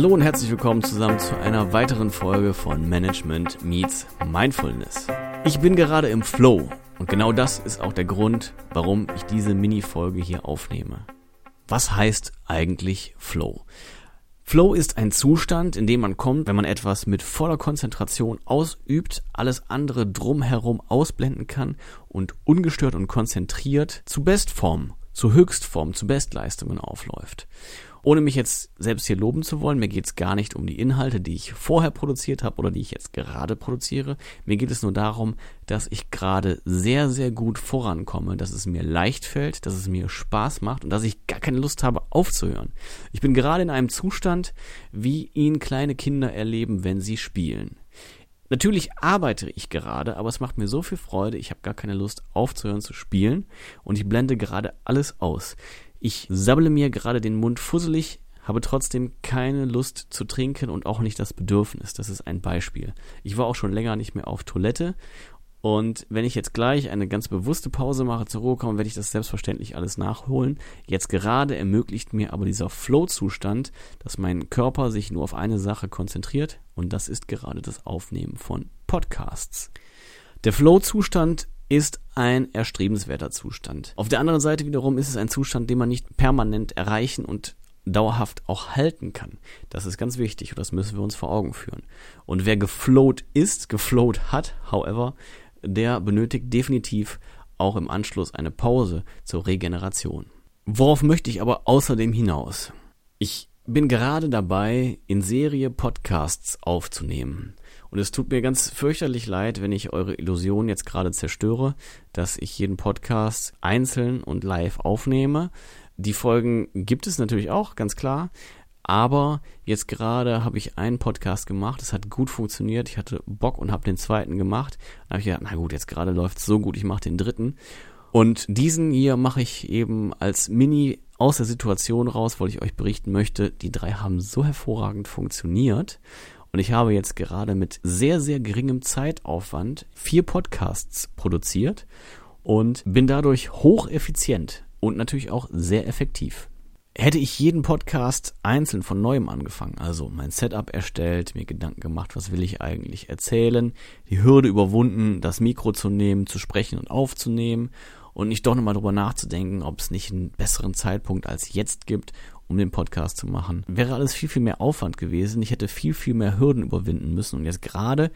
Hallo und herzlich willkommen zusammen zu einer weiteren Folge von Management Meets Mindfulness. Ich bin gerade im Flow und genau das ist auch der Grund, warum ich diese Mini-Folge hier aufnehme. Was heißt eigentlich Flow? Flow ist ein Zustand, in dem man kommt, wenn man etwas mit voller Konzentration ausübt, alles andere drumherum ausblenden kann und ungestört und konzentriert zu Bestform, zu Höchstform, zu Bestleistungen aufläuft. Ohne mich jetzt selbst hier loben zu wollen, mir geht es gar nicht um die Inhalte, die ich vorher produziert habe oder die ich jetzt gerade produziere. Mir geht es nur darum, dass ich gerade sehr, sehr gut vorankomme, dass es mir leicht fällt, dass es mir Spaß macht und dass ich gar keine Lust habe aufzuhören. Ich bin gerade in einem Zustand, wie ihn kleine Kinder erleben, wenn sie spielen. Natürlich arbeite ich gerade, aber es macht mir so viel Freude, ich habe gar keine Lust aufzuhören zu spielen und ich blende gerade alles aus. Ich sabbele mir gerade den Mund fusselig, habe trotzdem keine Lust zu trinken und auch nicht das Bedürfnis. Das ist ein Beispiel. Ich war auch schon länger nicht mehr auf Toilette und wenn ich jetzt gleich eine ganz bewusste Pause mache, zur Ruhe komme, werde ich das selbstverständlich alles nachholen. Jetzt gerade ermöglicht mir aber dieser Flow-Zustand, dass mein Körper sich nur auf eine Sache konzentriert und das ist gerade das Aufnehmen von Podcasts. Der Flow-Zustand ist ein erstrebenswerter Zustand. Auf der anderen Seite wiederum ist es ein Zustand, den man nicht permanent erreichen und dauerhaft auch halten kann. Das ist ganz wichtig und das müssen wir uns vor Augen führen. Und wer geflowt ist, geflowt hat, however, der benötigt definitiv auch im Anschluss eine Pause zur Regeneration. Worauf möchte ich aber außerdem hinaus? Ich bin gerade dabei, in Serie Podcasts aufzunehmen. Und es tut mir ganz fürchterlich leid, wenn ich eure Illusion jetzt gerade zerstöre, dass ich jeden Podcast einzeln und live aufnehme. Die Folgen gibt es natürlich auch, ganz klar. Aber jetzt gerade habe ich einen Podcast gemacht, es hat gut funktioniert, ich hatte Bock und habe den zweiten gemacht. Dann habe ich gedacht, na gut, jetzt gerade läuft es so gut, ich mache den dritten. Und diesen hier mache ich eben als Mini aus der Situation raus, weil ich euch berichten möchte, die drei haben so hervorragend funktioniert. Und ich habe jetzt gerade mit sehr, sehr geringem Zeitaufwand vier Podcasts produziert und bin dadurch hocheffizient und natürlich auch sehr effektiv. Hätte ich jeden Podcast einzeln von neuem angefangen, also mein Setup erstellt, mir Gedanken gemacht, was will ich eigentlich erzählen, die Hürde überwunden, das Mikro zu nehmen, zu sprechen und aufzunehmen und nicht doch nochmal drüber nachzudenken, ob es nicht einen besseren Zeitpunkt als jetzt gibt, um den Podcast zu machen. Wäre alles viel, viel mehr Aufwand gewesen. Ich hätte viel, viel mehr Hürden überwinden müssen. Und jetzt gerade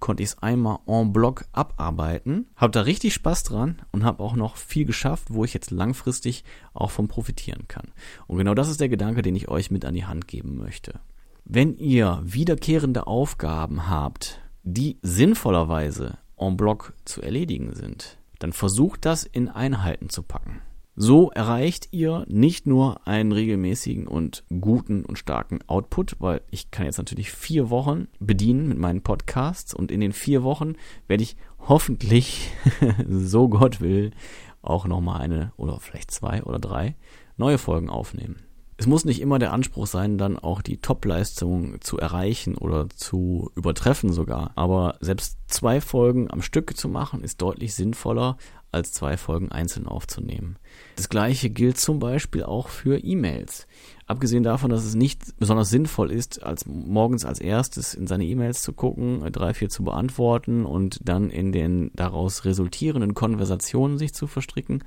konnte ich es einmal en bloc abarbeiten. Habe da richtig Spaß dran und habe auch noch viel geschafft, wo ich jetzt langfristig auch von profitieren kann. Und genau das ist der Gedanke, den ich euch mit an die Hand geben möchte. Wenn ihr wiederkehrende Aufgaben habt, die sinnvollerweise en bloc zu erledigen sind, dann versucht das in Einheiten zu packen. So erreicht ihr nicht nur einen regelmäßigen und guten und starken Output, weil ich kann jetzt natürlich vier Wochen bedienen mit meinen Podcasts und in den vier Wochen werde ich hoffentlich, so Gott will, auch nochmal eine oder vielleicht zwei oder drei neue Folgen aufnehmen. Es muss nicht immer der Anspruch sein, dann auch die Top-Leistung zu erreichen oder zu übertreffen sogar. Aber selbst zwei Folgen am Stück zu machen, ist deutlich sinnvoller, als zwei Folgen einzeln aufzunehmen. Das gleiche gilt zum Beispiel auch für E-Mails. Abgesehen davon, dass es nicht besonders sinnvoll ist, als morgens als erstes in seine E-Mails zu gucken, drei, vier zu beantworten und dann in den daraus resultierenden Konversationen sich zu verstricken,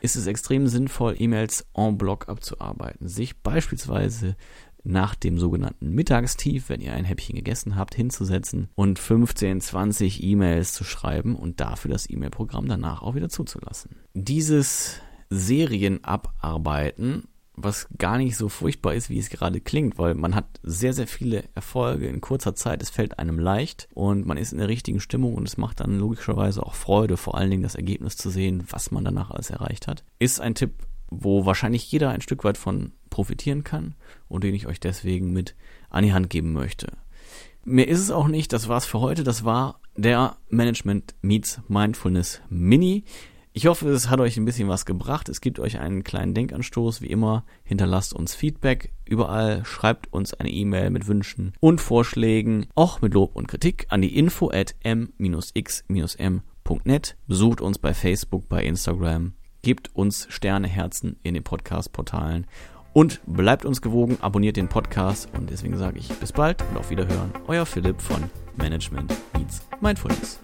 ist es extrem sinnvoll, E-Mails en bloc abzuarbeiten. Sich beispielsweise nach dem sogenannten Mittagstief, wenn ihr ein Häppchen gegessen habt, hinzusetzen und 15, 20 E-Mails zu schreiben und dafür das E-Mail-Programm danach auch wieder zuzulassen. Dieses Serienabarbeiten was gar nicht so furchtbar ist, wie es gerade klingt, weil man hat sehr, sehr viele Erfolge in kurzer Zeit, es fällt einem leicht und man ist in der richtigen Stimmung und es macht dann logischerweise auch Freude, vor allen Dingen das Ergebnis zu sehen, was man danach alles erreicht hat. Ist ein Tipp, wo wahrscheinlich jeder ein Stück weit von profitieren kann und den ich euch deswegen mit an die Hand geben möchte. Mehr ist es auch nicht, das war's für heute, das war der Management Meets Mindfulness Mini. Ich hoffe, es hat euch ein bisschen was gebracht. Es gibt euch einen kleinen Denkanstoß. Wie immer, hinterlasst uns Feedback überall. Schreibt uns eine E-Mail mit Wünschen und Vorschlägen, auch mit Lob und Kritik an die info at m-x-m.net. Besucht uns bei Facebook, bei Instagram. Gebt uns Sterne, Herzen in den Podcast-Portalen Und bleibt uns gewogen, abonniert den Podcast und deswegen sage ich bis bald und auf Wiederhören. Euer Philipp von Management Meets Mindfulness.